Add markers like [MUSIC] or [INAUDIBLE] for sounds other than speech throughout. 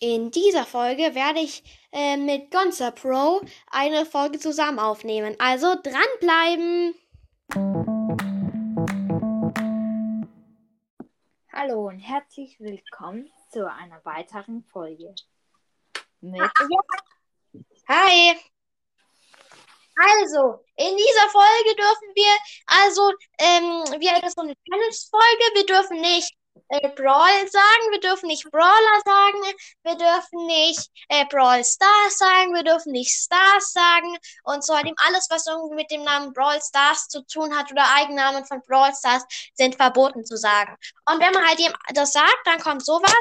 In dieser Folge werde ich äh, mit Gonza Pro eine Folge zusammen aufnehmen. Also dranbleiben! Hallo und herzlich willkommen zu einer weiteren Folge. Mit Hi! Also, in dieser Folge dürfen wir, also, ähm, wir das so eine Challenge-Folge, wir dürfen nicht äh, Brawl sagen, wir dürfen nicht Brawler sagen, wir dürfen nicht äh, Brawl Stars sagen, wir dürfen nicht Stars sagen und so dem alles, was irgendwie mit dem Namen Brawl Stars zu tun hat oder Eigennamen von Brawl Stars, sind verboten zu sagen. Und wenn man halt ihm das sagt, dann kommt sowas.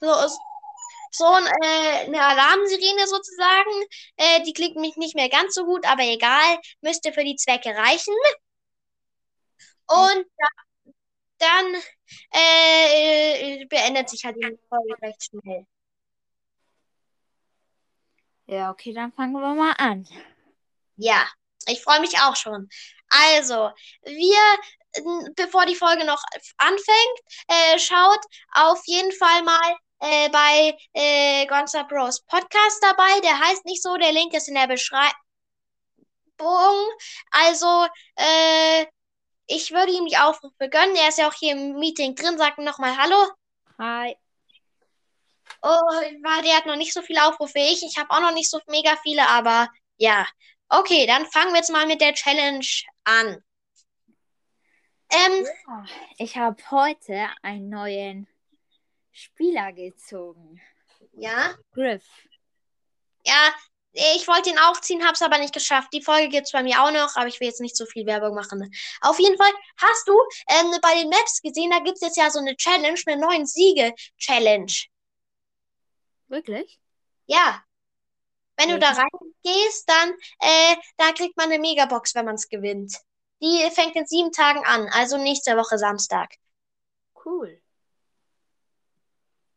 So, so ein, äh, eine Alarmsirene sozusagen. Äh, die klingt mich nicht mehr ganz so gut, aber egal, müsste für die Zwecke reichen. Und dann äh, beendet sich halt die Folge recht schnell. Ja, okay, dann fangen wir mal an. Ja, ich freue mich auch schon. Also, wir, bevor die Folge noch anfängt, äh, schaut auf jeden Fall mal äh, bei äh, Gonza Bros Podcast dabei. Der heißt nicht so, der Link ist in der Beschreibung. Also, äh, ich würde ihm die Aufrufe gönnen. Er ist ja auch hier im Meeting drin. Sag nochmal Hallo. Hi. Oh, der hat noch nicht so viele Aufrufe wie ich. Ich habe auch noch nicht so mega viele, aber ja. Okay, dann fangen wir jetzt mal mit der Challenge an. Ähm, ja, ich habe heute einen neuen Spieler gezogen. Ja? Griff. Ja, ich wollte ihn auch ziehen, habe es aber nicht geschafft. Die Folge gibt es bei mir auch noch, aber ich will jetzt nicht so viel Werbung machen. Auf jeden Fall hast du ähm, bei den Maps gesehen, da gibt es jetzt ja so eine Challenge, eine neuen Siege-Challenge. Wirklich? Ja. Wenn du da reingehst, dann äh, da kriegt man eine Megabox, wenn man es gewinnt. Die fängt in sieben Tagen an, also nächste Woche Samstag. Cool.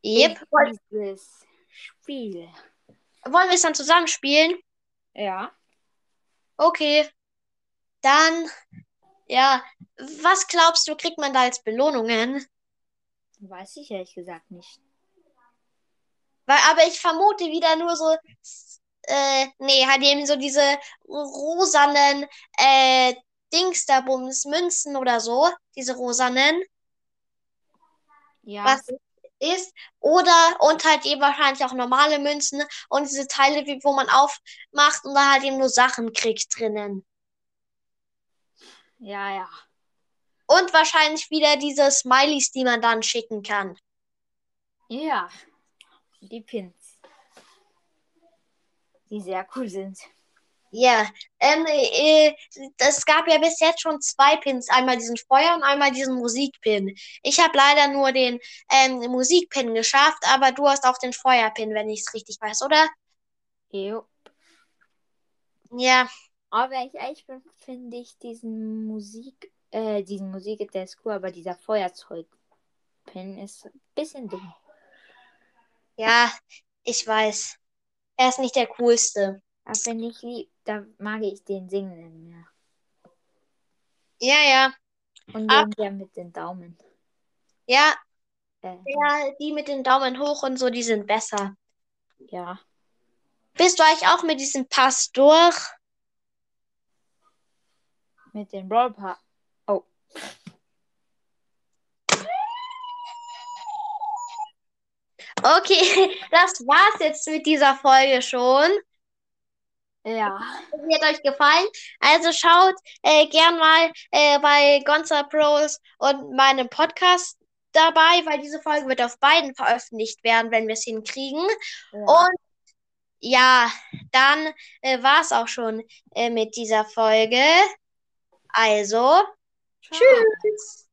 Yep. Dieses Spiel. Wollen wir es dann zusammen spielen? Ja. Okay. Dann, ja, was glaubst du, kriegt man da als Belohnungen? Weiß ich ehrlich gesagt nicht. Weil, aber ich vermute wieder nur so, äh, nee, halt eben so diese rosanen, äh, Dingsterbums, Münzen oder so. Diese rosanen. Ja. Was ist. Oder und halt eben wahrscheinlich auch normale Münzen und diese Teile, wo man aufmacht und da halt eben nur Sachen kriegt drinnen. Ja, ja. Und wahrscheinlich wieder diese Smileys, die man dann schicken kann. Ja. Die Pins. Die sehr cool sind. Ja, ähm, äh, es gab ja bis jetzt schon zwei Pins. Einmal diesen Feuer- und einmal diesen Musikpin. Ich habe leider nur den ähm, Musikpin geschafft, aber du hast auch den Feuerpin, wenn ich es richtig weiß, oder? Jo. Ja. Aber ich bin, finde ich diesen Musik, äh, diesen Musik, der ist cool, aber dieser Feuerzeugpin ist ein bisschen dumm. Ja, ich weiß. Er ist nicht der coolste. Aber wenn ich lieb, da mag ich den Singenden mehr. Ja, ja. Und den der mit den Daumen. Ja. Äh, Ja, die mit den Daumen hoch und so, die sind besser. ja. Bist du eigentlich auch mit diesem Pass durch? Mit den Brawl Pa- Oh. Okay, [LAUGHS] das war's jetzt mit dieser Folge schon. Ja. Sie hat euch gefallen. Also schaut äh, gern mal äh, bei Gonza Pros und meinem Podcast dabei, weil diese Folge wird auf beiden veröffentlicht werden, wenn wir es hinkriegen. ja. Und ja, dann äh, war es auch schon äh, mit dieser Folge. Also, Ciao. tschüss.